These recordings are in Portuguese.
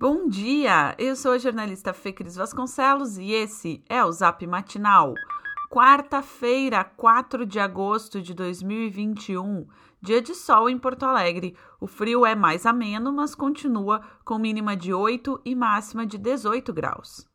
Bom dia! Eu sou a jornalista Fê Cris Vasconcelos e esse é o Zap Matinal. Quarta-feira, 4 de agosto de 2021, dia de sol em Porto Alegre. O frio é mais ameno, mas continua com mínima de 8 e máxima de 18 graus.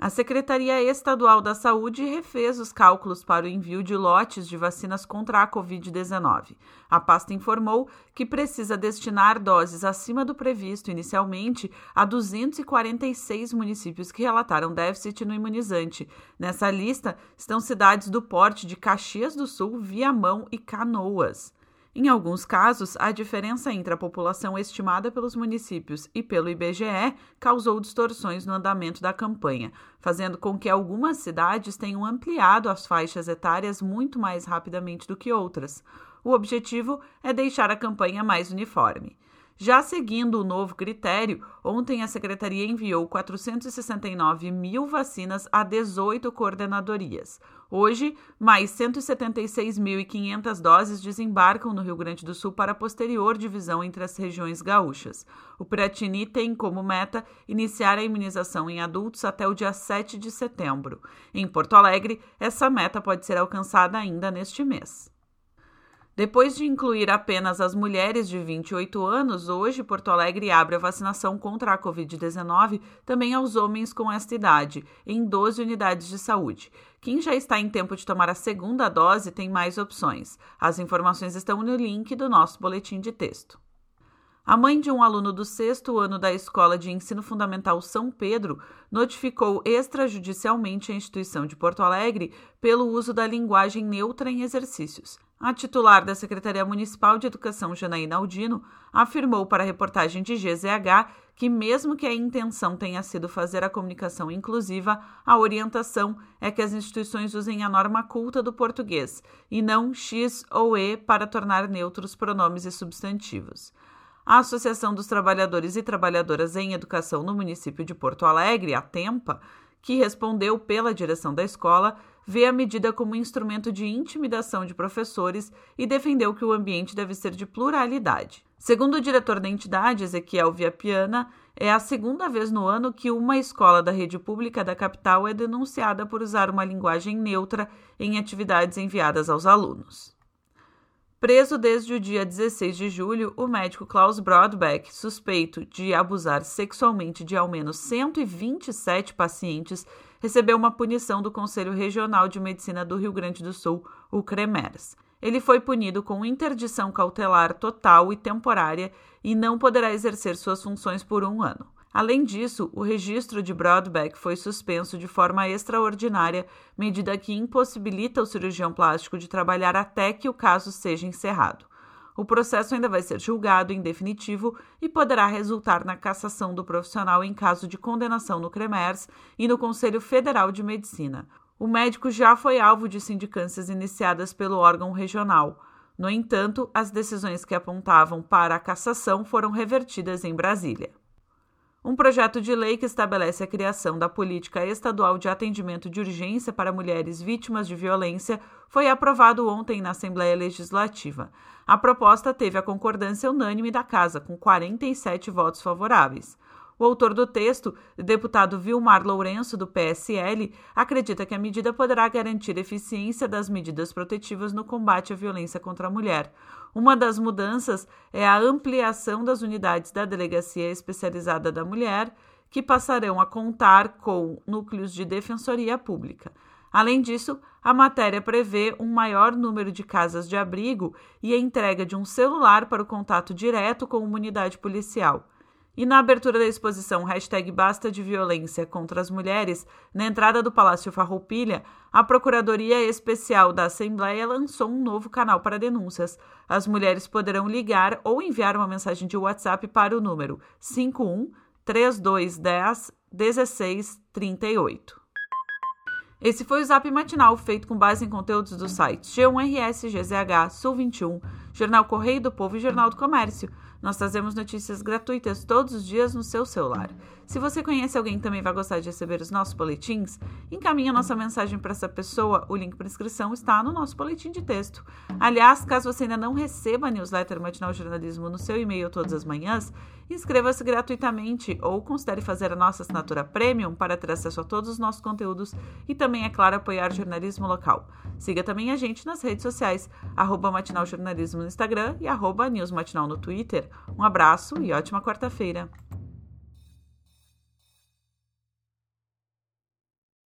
A Secretaria Estadual da Saúde refez os cálculos para o envio de lotes de vacinas contra a Covid-19. A pasta informou que precisa destinar doses acima do previsto inicialmente a 246 municípios que relataram déficit no imunizante. Nessa lista estão cidades do porte de Caxias do Sul, Viamão e Canoas. Em alguns casos, a diferença entre a população estimada pelos municípios e pelo IBGE causou distorções no andamento da campanha, fazendo com que algumas cidades tenham ampliado as faixas etárias muito mais rapidamente do que outras. O objetivo é deixar a campanha mais uniforme. Já seguindo o novo critério, ontem a Secretaria enviou 469 mil vacinas a 18 coordenadorias. Hoje, mais 176.500 doses desembarcam no Rio Grande do Sul para posterior divisão entre as regiões gaúchas. O Piratini tem como meta iniciar a imunização em adultos até o dia 7 de setembro. Em Porto Alegre, essa meta pode ser alcançada ainda neste mês. Depois de incluir apenas as mulheres de 28 anos, hoje Porto Alegre abre a vacinação contra a Covid-19 também aos homens com esta idade, em 12 unidades de saúde. Quem já está em tempo de tomar a segunda dose tem mais opções. As informações estão no link do nosso boletim de texto. A mãe de um aluno do sexto ano da Escola de Ensino Fundamental São Pedro notificou extrajudicialmente a instituição de Porto Alegre pelo uso da linguagem neutra em exercícios. A titular da Secretaria Municipal de Educação, Janaína Aldino, afirmou para a reportagem de GZH que, mesmo que a intenção tenha sido fazer a comunicação inclusiva, a orientação é que as instituições usem a norma culta do português e não X ou E para tornar neutros pronomes e substantivos. A Associação dos Trabalhadores e Trabalhadoras em Educação no município de Porto Alegre, a TEMPA, que respondeu pela direção da escola, vê a medida como instrumento de intimidação de professores e defendeu que o ambiente deve ser de pluralidade. Segundo o diretor da entidade, Ezequiel Viapiana, é a segunda vez no ano que uma escola da rede pública da capital é denunciada por usar uma linguagem neutra em atividades enviadas aos alunos. Preso desde o dia 16 de julho, o médico Klaus Brodbeck, suspeito de abusar sexualmente de ao menos 127 pacientes, recebeu uma punição do Conselho Regional de Medicina do Rio Grande do Sul, o CREMERS. Ele foi punido com interdição cautelar total e temporária e não poderá exercer suas funções por um ano. Além disso, o registro de Broadback foi suspenso de forma extraordinária, medida que impossibilita o cirurgião plástico de trabalhar até que o caso seja encerrado. O processo ainda vai ser julgado em definitivo e poderá resultar na cassação do profissional em caso de condenação no CREMERS e no Conselho Federal de Medicina. O médico já foi alvo de sindicâncias iniciadas pelo órgão regional. No entanto, as decisões que apontavam para a cassação foram revertidas em Brasília. Um projeto de lei que estabelece a criação da política estadual de atendimento de urgência para mulheres vítimas de violência foi aprovado ontem na Assembleia Legislativa. A proposta teve a concordância unânime da Casa, com 47 votos favoráveis. O autor do texto, deputado Vilmar Lourenço, do PSL, acredita que a medida poderá garantir eficiência das medidas protetivas no combate à violência contra a mulher. Uma das mudanças é a ampliação das unidades da Delegacia Especializada da Mulher, que passarão a contar com núcleos de defensoria pública. Além disso, a matéria prevê um maior número de casas de abrigo e a entrega de um celular para o contato direto com uma unidade policial. E na abertura da exposição hashtag Basta de Violência contra as Mulheres, na entrada do Palácio Farroupilha, a Procuradoria Especial da Assembleia lançou um novo canal para denúncias. As mulheres poderão ligar ou enviar uma mensagem de WhatsApp para o número 51 3210 1638. Esse foi o Zap Matinal, feito com base em conteúdos dos sites G1RS, GZH, Sul 21, Jornal Correio do Povo e Jornal do Comércio. Nós trazemos notícias gratuitas todos os dias no seu celular. Se você conhece alguém que também vai gostar de receber os nossos boletins, encaminhe a nossa mensagem para essa pessoa. O link para inscrição está no nosso boletim de texto. Aliás, caso você ainda não receba a newsletter Matinal Jornalismo no seu e-mail todas as manhãs, inscreva-se gratuitamente ou considere fazer a nossa assinatura premium para ter acesso a todos os nossos conteúdos e também, é claro, apoiar o jornalismo local. Siga também a gente nas redes sociais, arroba Instagram e arroba News Matinal no Twitter. Um abraço e ótima quarta-feira!